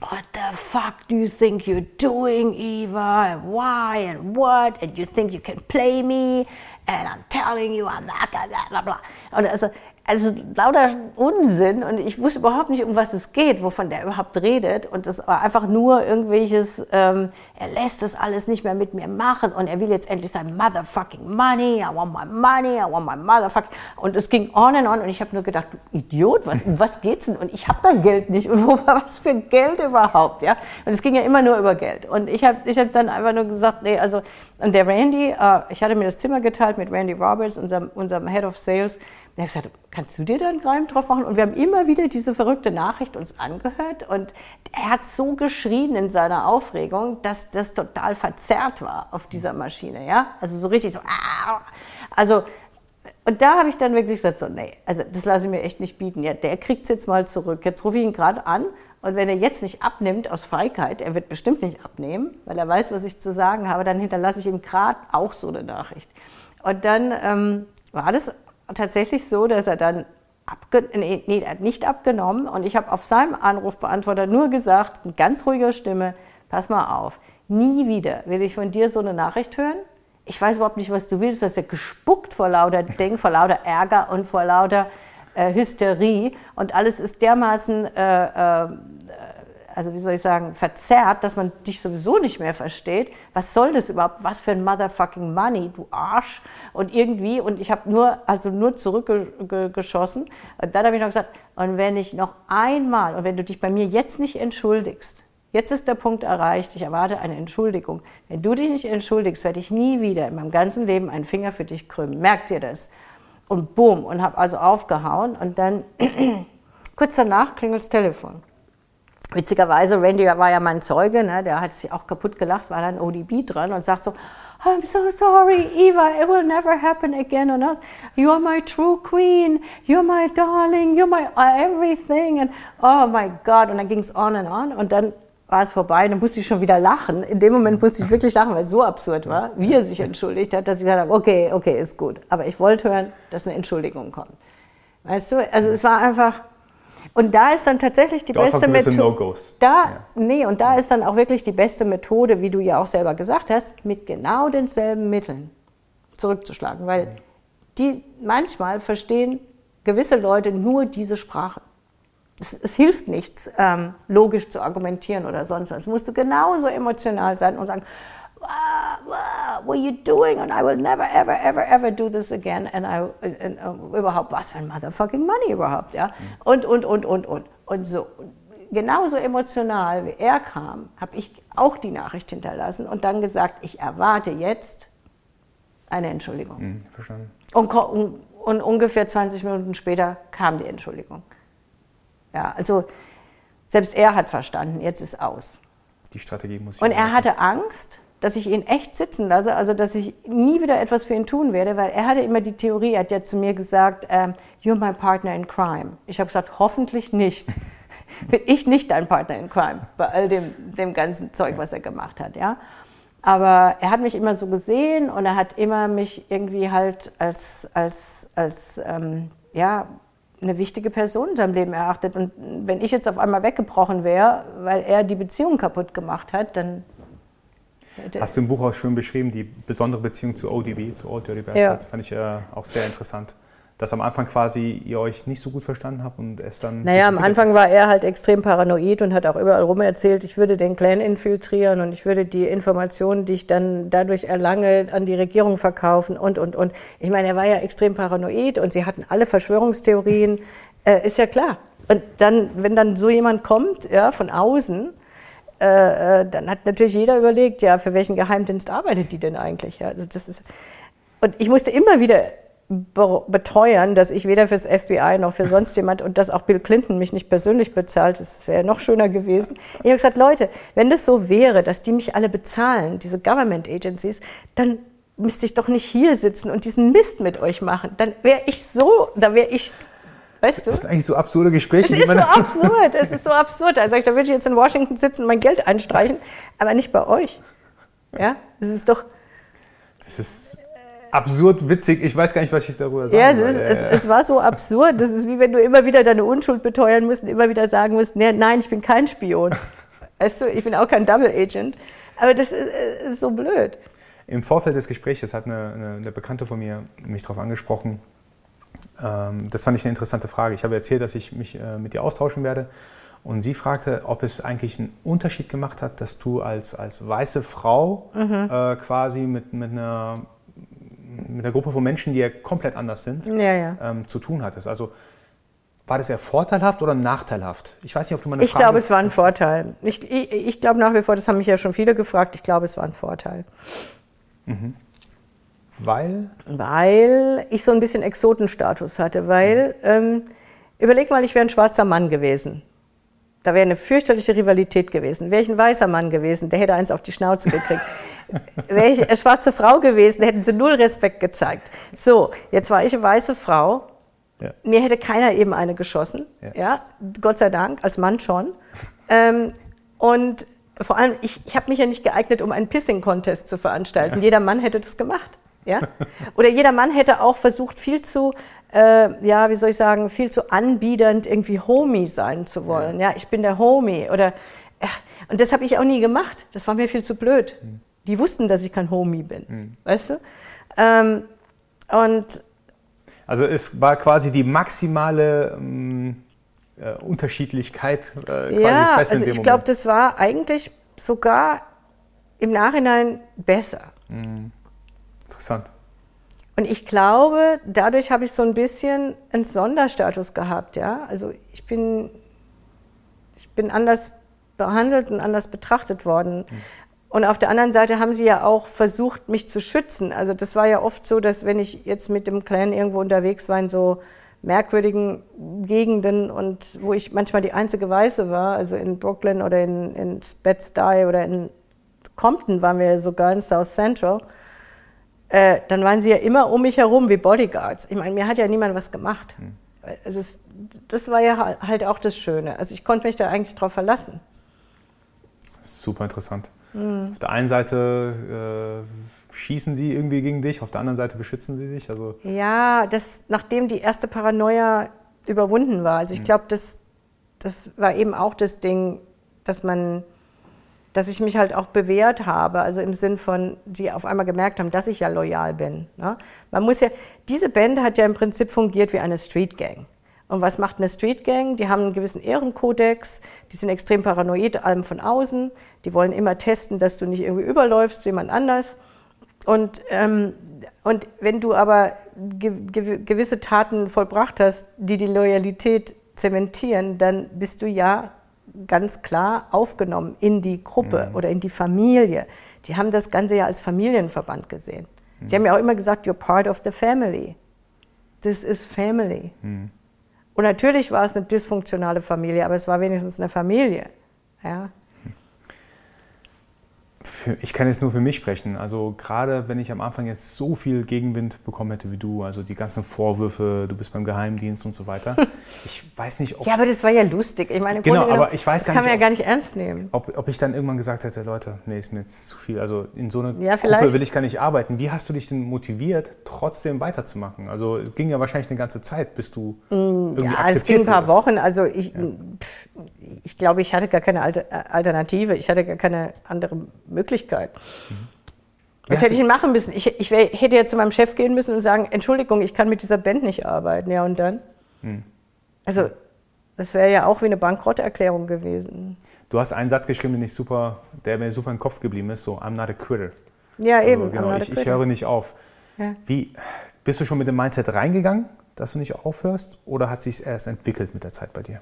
What the fuck do you think you're doing, Eva? Why and what? And you think you can play me? And I'm telling you, I'm not, blah, blah, blah. Und also also lauter Unsinn und ich wusste überhaupt nicht, um was es geht, wovon der überhaupt redet. Und das war einfach nur irgendwelches, ähm, er lässt das alles nicht mehr mit mir machen und er will jetzt endlich sein motherfucking money, I want my money, I want my motherfucking. Und es ging on and on und ich habe nur gedacht, du Idiot, was, um was geht's denn? Und ich habe da Geld nicht und wo, was für Geld überhaupt, ja? Und es ging ja immer nur über Geld. Und ich habe ich hab dann einfach nur gesagt, nee, also, und der Randy, äh, ich hatte mir das Zimmer geteilt mit Randy Roberts, unserem, unserem Head of Sales, er hat gesagt, kannst du dir da einen Reim drauf machen? Und wir haben immer wieder diese verrückte Nachricht uns angehört und er hat so geschrien in seiner Aufregung, dass das total verzerrt war auf dieser Maschine, ja? Also so richtig so, ah! also und da habe ich dann wirklich gesagt, so, nee, also das lasse ich mir echt nicht bieten. Ja, der kriegt es jetzt mal zurück. Jetzt rufe ich ihn gerade an und wenn er jetzt nicht abnimmt aus Feigheit, er wird bestimmt nicht abnehmen, weil er weiß, was ich zu sagen habe, dann hinterlasse ich ihm gerade auch so eine Nachricht. Und dann ähm, war das tatsächlich so, dass er dann abge nee, nee, er hat nicht abgenommen und ich habe auf seinem Anrufbeantworter nur gesagt, mit ganz ruhiger Stimme, pass mal auf, nie wieder will ich von dir so eine Nachricht hören. Ich weiß überhaupt nicht, was du willst. Du hast ja gespuckt vor lauter Ding, vor lauter Ärger und vor lauter äh, Hysterie und alles ist dermaßen äh, äh, also wie soll ich sagen, verzerrt, dass man dich sowieso nicht mehr versteht. Was soll das überhaupt? Was für ein motherfucking Money, du Arsch. Und irgendwie, und ich habe nur, also nur zurückgeschossen. Und dann habe ich noch gesagt, und wenn ich noch einmal, und wenn du dich bei mir jetzt nicht entschuldigst, jetzt ist der Punkt erreicht, ich erwarte eine Entschuldigung. Wenn du dich nicht entschuldigst, werde ich nie wieder in meinem ganzen Leben einen Finger für dich krümmen. Merkt dir das? Und boom, und habe also aufgehauen und dann kurz danach klingelt das Telefon. Witzigerweise, Randy war ja mein Zeuge, ne, der hat sich auch kaputt gelacht, war dann ODB dran und sagt so, I'm so sorry, Eva, it will never happen again on us. You are my true queen, you're my darling, you're my everything. And oh my God. Und dann ging es on and on. Und dann war es vorbei. Dann musste ich schon wieder lachen. In dem Moment musste ich wirklich lachen, weil es so absurd war, wie er sich entschuldigt hat, dass ich gesagt habe, okay, okay, ist gut. Aber ich wollte hören, dass eine Entschuldigung kommt. Weißt du? Also es war einfach Und da ist dann tatsächlich die auch beste gewisse Methode. Da, Ja. nee, und da ist dann auch wirklich die beste Methode, wie du ja auch selber gesagt hast, mit genau denselben Mitteln zurückzuschlagen. Weil die manchmal verstehen gewisse Leute nur diese Sprache. Es, es hilft nichts, ähm, logisch zu argumentieren oder sonst was. Musst du genauso emotional sein und sagen, "Wow, wow, what are you doing? And I will never, ever, ever, ever do this again. And I, and, uh, überhaupt, was für ein motherfucking money überhaupt, ja? Und, und, und, und, und. Und so. Genauso emotional wie er kam, habe ich auch die Nachricht hinterlassen und dann gesagt, ich erwarte jetzt eine Entschuldigung. Hm, verstanden. Und, und, und ungefähr 20 Minuten später kam die Entschuldigung. Ja, also selbst er hat verstanden, jetzt ist aus. Die Strategie muss ich Und er hatte Angst, dass ich ihn echt sitzen lasse, also dass ich nie wieder etwas für ihn tun werde, weil er hatte immer die Theorie, er hat ja zu mir gesagt, ähm, you're my partner in crime. Ich habe gesagt, hoffentlich nicht. Bin ich nicht dein Partner in crime, bei all dem, dem ganzen Zeug, was er gemacht hat, ja. Aber er hat mich immer so gesehen und er hat immer mich irgendwie halt als, als, als ähm, ja, eine wichtige Person in seinem Leben erachtet. Und wenn ich jetzt auf einmal weggebrochen wäre, weil er die Beziehung kaputt gemacht hat, dann Hast du im Buch auch schön beschrieben, die besondere Beziehung zu ODB, zu Old Dirty Bastard. Fand ich äh, auch sehr interessant. Dass am Anfang quasi ihr euch nicht so gut verstanden habt und es dann. Naja, am Anfang war er halt extrem paranoid und hat auch überall rum erzählt, ich würde den Clan infiltrieren und ich würde die Informationen, die ich dann dadurch erlange, an die Regierung verkaufen und, und, und. Ich meine, er war ja extrem paranoid und sie hatten alle Verschwörungstheorien, äh, ist ja klar. Und dann, wenn dann so jemand kommt, ja, von außen, äh, äh, dann hat natürlich jeder überlegt, ja, für welchen Geheimdienst arbeitet die denn eigentlich? Ja, also das ist, und ich musste immer wieder be- beteuern, dass ich weder fürs FBI noch für sonst jemand und dass auch Bill Clinton mich nicht persönlich bezahlt, das wäre noch schöner gewesen. Ich habe gesagt, Leute, wenn das so wäre, dass die mich alle bezahlen, diese Government Agencies, dann müsste ich doch nicht hier sitzen und diesen Mist mit euch machen. Dann wäre ich so, da wäre ich, weißt du? Das sind eigentlich so absurde Gespräche, Es ist so absurd, es ist so absurd. Also da würde ich jetzt in Washington sitzen und mein Geld einstreichen, aber nicht bei euch. Ja, das ist doch, Das ist absurd witzig. Ich weiß gar nicht, was ich darüber sagen ja, es, soll. ist, Ja, es, es war so absurd. Das ist wie wenn du immer wieder deine Unschuld beteuern musst und immer wieder sagen musst, nee, nein, ich bin kein Spion. Weißt du, ich bin auch kein Double Agent. Aber das ist, ist so blöd. Im Vorfeld des Gesprächs hat eine, eine, eine Bekannte von mir mich darauf angesprochen. Ähm, das fand ich eine interessante Frage. Ich habe erzählt, dass ich mich äh, mit ihr austauschen werde. Und sie fragte, ob es eigentlich einen Unterschied gemacht hat, dass du als, als weiße Frau Mhm. äh, quasi mit, mit, einer, mit einer Gruppe von Menschen, die ja komplett anders sind, Ja, ja. ähm, zu tun hattest. Also war das eher vorteilhaft oder nachteilhaft? Ich weiß nicht, ob du meine Ich Frage... glaube, es war ein Vorteil. Ich, ich, ich glaube nach wie vor, das haben mich ja schon viele gefragt, ich glaube, es war ein Vorteil. Weil... Weil ich so ein bisschen Exotenstatus hatte. Weil, ähm, überleg mal, ich wäre ein schwarzer Mann gewesen. Da wäre eine fürchterliche Rivalität gewesen. Wäre ich ein weißer Mann gewesen, der hätte eins auf die Schnauze gekriegt. Wäre ich eine schwarze Frau gewesen, hätten sie null Respekt gezeigt. So, jetzt war ich eine weiße Frau. Ja. Mir hätte keiner eben eine geschossen. Ja. Ja, Gott sei Dank, als Mann schon. ähm, und vor allem, ich, ich habe mich ja nicht geeignet, um einen Pissing-Contest zu veranstalten. Jeder Mann hätte das gemacht. Ja? Oder jeder Mann hätte auch versucht, viel zu, äh, ja, wie soll ich sagen, viel zu anbiedernd irgendwie Homie sein zu wollen. Ja, ich bin der Homie. Oder, ja, und das habe ich auch nie gemacht. Das war mir viel zu blöd. Die wussten, dass ich kein Homie bin. Weißt du? Ähm, und Also es war quasi die maximale ähm, äh, Unterschiedlichkeit, äh, quasi das ja, Beste also ich glaube, das war eigentlich sogar im Nachhinein besser. Interessant. Und ich glaube, dadurch habe ich so ein bisschen einen Sonderstatus gehabt, ja. Also ich bin, ich bin anders behandelt und anders betrachtet worden. Und auf der anderen Seite haben sie ja auch versucht, mich zu schützen. Also das war ja oft so, dass wenn ich jetzt mit dem Clan irgendwo unterwegs war in so merkwürdigen Gegenden und wo ich manchmal die einzige Weiße war, also in Brooklyn oder in, in Bed-Stuy oder in Compton waren wir sogar in South Central, äh, dann waren sie ja immer um mich herum wie Bodyguards. Ich meine, mir hat ja niemand was gemacht. Also es, das war ja ha- halt auch das Schöne. Also ich konnte mich da eigentlich drauf verlassen. Super interessant. Mhm. Auf der einen Seite äh, schießen sie irgendwie gegen dich, auf der anderen Seite beschützen sie dich. Also Ja, das, nachdem die erste Paranoia überwunden war. Also ich glaube, das, das war eben auch das Ding, dass man, dass ich mich halt auch bewährt habe, also im Sinn von, die auf einmal gemerkt haben, dass ich ja loyal bin. Ne? Man muss ja, diese Band hat ja im Prinzip fungiert wie eine Street Gang. Und was macht eine Street Gang? Die haben einen gewissen Ehrenkodex, die sind extrem paranoid, allem von außen. Die wollen immer testen, dass du nicht irgendwie überläufst zu jemand anders. Und, ähm, und wenn du aber ge gewisse Taten vollbracht hast, die die Loyalität zementieren, dann bist du ja ganz klar aufgenommen in die Gruppe mhm. oder in die Familie. Die haben das Ganze ja als Familienverband gesehen. Mhm. Sie haben ja auch immer gesagt, you're part of the family. This is family. Mhm. Und natürlich war es eine dysfunktionale Familie, aber es war wenigstens eine Familie. Ja für, ich kann jetzt nur für mich sprechen. Also gerade wenn ich am Anfang jetzt so viel Gegenwind bekommen hätte wie du, also die ganzen Vorwürfe, du bist beim Geheimdienst und so weiter. Ich weiß nicht, ob... Ja, aber das war ja lustig. Ich meine, genau, aber ich weiß gar nicht, kann man ja gar nicht ernst nehmen. Ob, ob ich dann irgendwann gesagt hätte, Leute, nee, ist mir jetzt zu viel. Also in so einer ja, Gruppe will ich gar nicht arbeiten. Wie hast du dich denn motiviert, trotzdem weiterzumachen? Also es ging ja wahrscheinlich eine ganze Zeit, bis du mm, irgendwie ja, akzeptiert es ging ein paar Wochen. Also ich, ja. ich glaube, ich hatte gar keine Alternative. Ich hatte gar keine andere Möglichkeit. Mhm. Was hätte ich denn machen müssen? Ich, ich wär, hätte ja zu meinem Chef gehen müssen und sagen, Entschuldigung, ich kann mit dieser Band nicht arbeiten. Ja, und dann? Mhm. Also, das wäre ja auch wie eine Bankrotterklärung gewesen. Du hast einen Satz geschrieben, den ich super, der mir super im Kopf geblieben ist, so, I'm not a quitter. Ja, also, eben. Genau, ich, ich, höre nicht auf. Ja. Wie, bist du schon mit dem Mindset reingegangen, dass du nicht aufhörst, oder hat sich erst entwickelt mit der Zeit bei dir?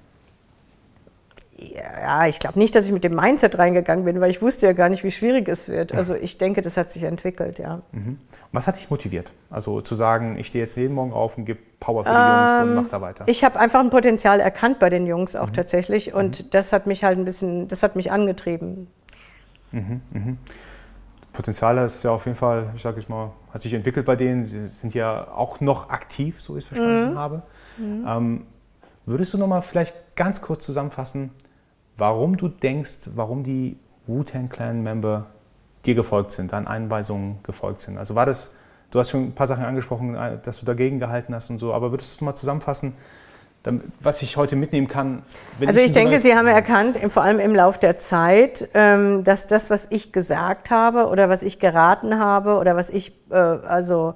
Ja, ich glaube nicht, dass ich mit dem Mindset reingegangen bin, weil ich wusste ja gar nicht, wie schwierig es wird. Also ich denke, das hat sich entwickelt, ja. Mhm. Was hat dich motiviert? Also zu sagen, ich stehe jetzt jeden Morgen auf und gebe Power für die ähm, Jungs und ähm, mach da weiter. Ich habe einfach ein Potenzial erkannt bei den Jungs auch mhm. tatsächlich und mhm. das hat mich halt ein bisschen, das hat mich angetrieben. Mhm, mhm. Potenzial ist ja auf jeden Fall, ich sage jetzt mal, hat sich entwickelt bei denen. Sie sind ja auch noch aktiv, so ich es verstanden mhm. habe. Ähm, würdest du noch mal vielleicht ganz kurz zusammenfassen, warum du denkst, warum die Wu-Tang Clan-Member dir gefolgt sind, deinen Einweisungen gefolgt sind. Also war das, du hast schon ein paar Sachen angesprochen, äh, dass du dagegen gehalten hast und so, aber würdest du mal zusammenfassen, was ich heute mitnehmen kann? also ich, ich denke, Sie haben erkannt, vor allem im Laufe der Zeit, ähm, dass das, was ich gesagt habe oder was ich geraten habe oder was ich äh, also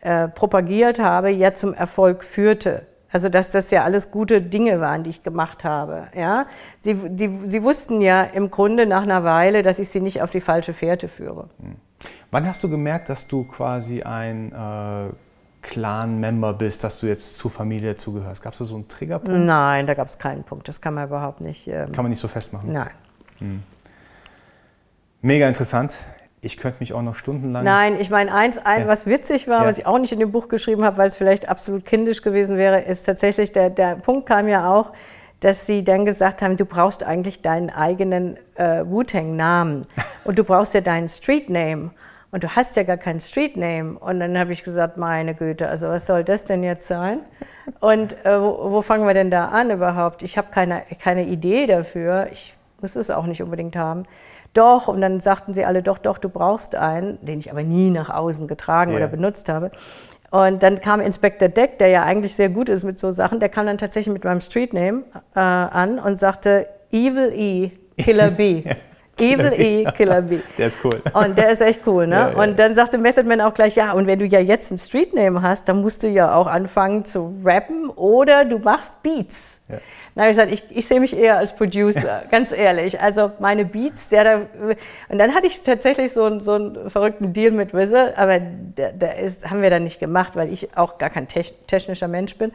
äh, propagiert habe, ja zum Erfolg führte. Also dass das ja alles gute Dinge waren, die ich gemacht habe. Ja? Sie, die, sie wussten ja im Grunde nach einer Weile, dass ich sie nicht auf die falsche Fährte führe. Hm. Wann hast du gemerkt, dass du quasi ein äh, Clan-Member bist, dass du jetzt zur Familie zugehörst? Gab es da so einen Triggerpunkt? Nein, da gab es keinen Punkt. Das kann man überhaupt nicht. Ähm, kann man nicht so festmachen? Nein. Hm. Mega interessant. Ich könnte mich auch noch stundenlang. Nein, ich meine, eins, ein, ja. was witzig war, ja. was ich auch nicht in dem Buch geschrieben habe, weil es vielleicht absolut kindisch gewesen wäre, ist tatsächlich, der, der Punkt kam ja auch, dass sie dann gesagt haben, du brauchst eigentlich deinen eigenen äh, Wu-Tang-Namen und du brauchst ja deinen Street-Name und du hast ja gar keinen Street-Name. Und dann habe ich gesagt, meine Güte, also was soll das denn jetzt sein? Und äh, wo, wo, fangen wir denn da an überhaupt? Ich habe keine, keine Idee dafür. Ich muss es auch nicht unbedingt haben doch, und dann sagten sie alle, doch, doch, du brauchst einen, den ich aber nie nach außen getragen yeah. oder benutzt habe. Und dann kam Inspector Deck, der ja eigentlich sehr gut ist mit so Sachen, der kam dann tatsächlich mit meinem Streetname äh, an und sagte Evil E, Killer B. Evil E, Killer B. Der ist cool. Und der ist echt cool, ne? Ja, ja. Und dann sagte Method Man auch gleich, ja, und wenn du ja jetzt einen Streetname hast, dann musst du ja auch anfangen zu rappen oder du machst Beats. Ja. Dann habe ich gesagt, ich, ich sehe mich eher als Producer, ganz ehrlich. Also meine Beats, der da. Und dann hatte ich tatsächlich so, einen, so einen verrückten Deal mit Wizard, aber der, der ist, haben wir dann nicht gemacht, weil ich auch gar kein technischer Mensch bin.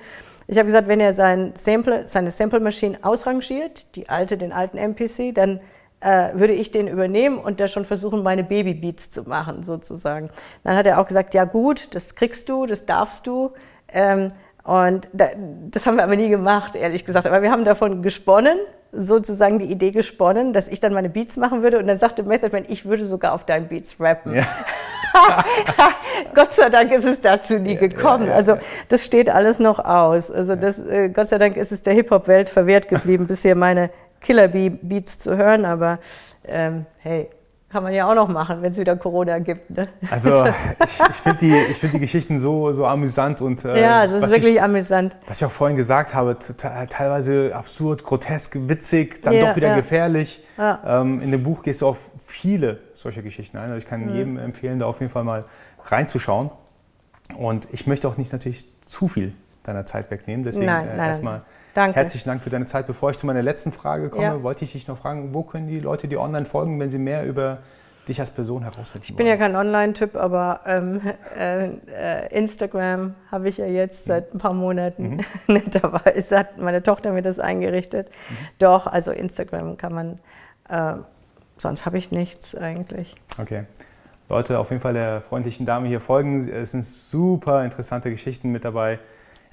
Ich habe gesagt, wenn er sein Sample, seine Sample-Maschine ausrangiert, die alte, den alten MPC, dann äh, würde ich den übernehmen und da schon versuchen, meine Baby-Beats zu machen, sozusagen. Dann hat er auch gesagt, ja gut, das kriegst du, das darfst du. Ähm, und das haben wir aber nie gemacht, ehrlich gesagt. Aber wir haben davon gesponnen, sozusagen die Idee gesponnen, dass ich dann meine Beats machen würde. Und dann sagte Method Man, ich würde sogar auf deinen Beats rappen. Ja. Gott sei Dank ist es dazu nie gekommen. Ja, also das steht alles noch aus. Also das, äh, Gott sei Dank ist es der Hip-Hop-Welt verwehrt geblieben, bisher meine Killer-Beats zu hören. Aber ähm, hey, Kann man ja auch noch machen, wenn es wieder Corona gibt. Ne? Also ich, ich finde die, find die Geschichten so, so amüsant und äh, ja, es ist wirklich ich, amüsant. Was ich auch vorhin gesagt habe, teilweise absurd, grotesk, witzig, dann ja, doch wieder ja. gefährlich. Ja. Ähm, in dem Buch gehst du auf viele solcher Geschichten ein. Also ich kann mhm. jedem empfehlen, da auf jeden Fall mal reinzuschauen. Und ich möchte auch nicht natürlich zu viel deiner Zeit wegnehmen. Deswegen nein, äh, erstmal herzlichen Dank für deine Zeit. Bevor ich zu meiner letzten Frage komme, ja. wollte ich dich noch fragen, wo können die Leute dir online folgen, wenn sie mehr über dich als Person herausfinden Ich bin wollen? ja kein Online-Typ, aber ähm, äh, äh, Instagram habe ich ja jetzt seit ein paar Monaten mhm. netterweise hat meine Tochter mir das eingerichtet. Mhm. Doch, also Instagram kann man, äh, sonst habe ich nichts eigentlich. Okay. Leute, auf jeden Fall der freundlichen Dame hier folgen. Es sind super interessante Geschichten mit dabei.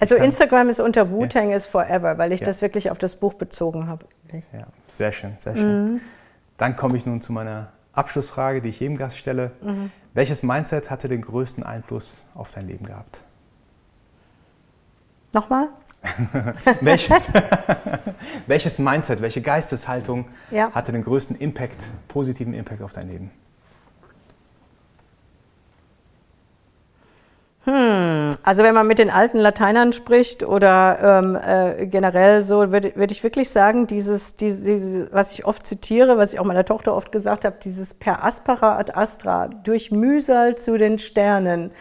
Also Instagram ist unter Wu-Tang ja. is Forever, weil ich ja. das wirklich auf das Buch bezogen habe. Ja, sehr schön, sehr schön. Mhm. Dann komme ich nun zu meiner Abschlussfrage, die ich jedem Gast stelle. Mhm. Welches Mindset hatte den größten Einfluss auf dein Leben gehabt? Nochmal? welches, welches Mindset, welche Geisteshaltung ja. hatte den größten Impact, positiven Impact auf dein Leben? Also wenn man mit den alten Lateinern spricht oder ähm, äh, generell so, würde würd ich wirklich sagen, dieses, dieses, dieses, was ich oft zitiere, was ich auch meiner Tochter oft gesagt habe, dieses per aspera ad astra, durch Mühsal zu den Sternen.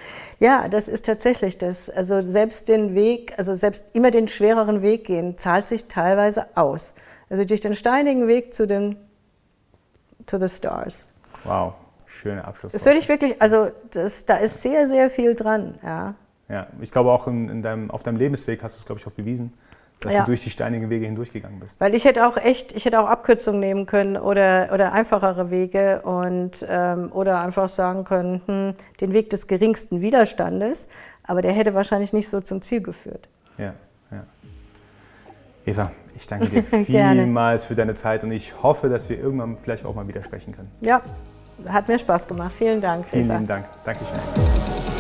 Ja, das ist tatsächlich das. Also selbst den Weg, also selbst immer den schwereren Weg gehen, zahlt sich teilweise aus. Also durch den steinigen Weg zu den to the stars. Wow. Schöne Abschluss. Das würde ich wirklich, also das, da ist sehr, sehr viel dran. Ja, ja ich glaube auch in, in deinem, auf deinem Lebensweg hast du es, glaube ich, auch bewiesen, dass ja. du durch die steinigen Wege hindurchgegangen bist. Weil ich hätte auch echt, ich hätte auch Abkürzungen nehmen können oder, oder einfachere Wege und, ähm, oder einfach sagen können, hm, den Weg des geringsten Widerstandes, aber der hätte wahrscheinlich nicht so zum Ziel geführt. Ja, ja. Eva, ich danke dir vielmals für deine Zeit und ich hoffe, dass wir irgendwann vielleicht auch mal wieder sprechen können. Ja, hat mir Spaß gemacht. Vielen Dank, Vielen lieben Dank. Dankeschön.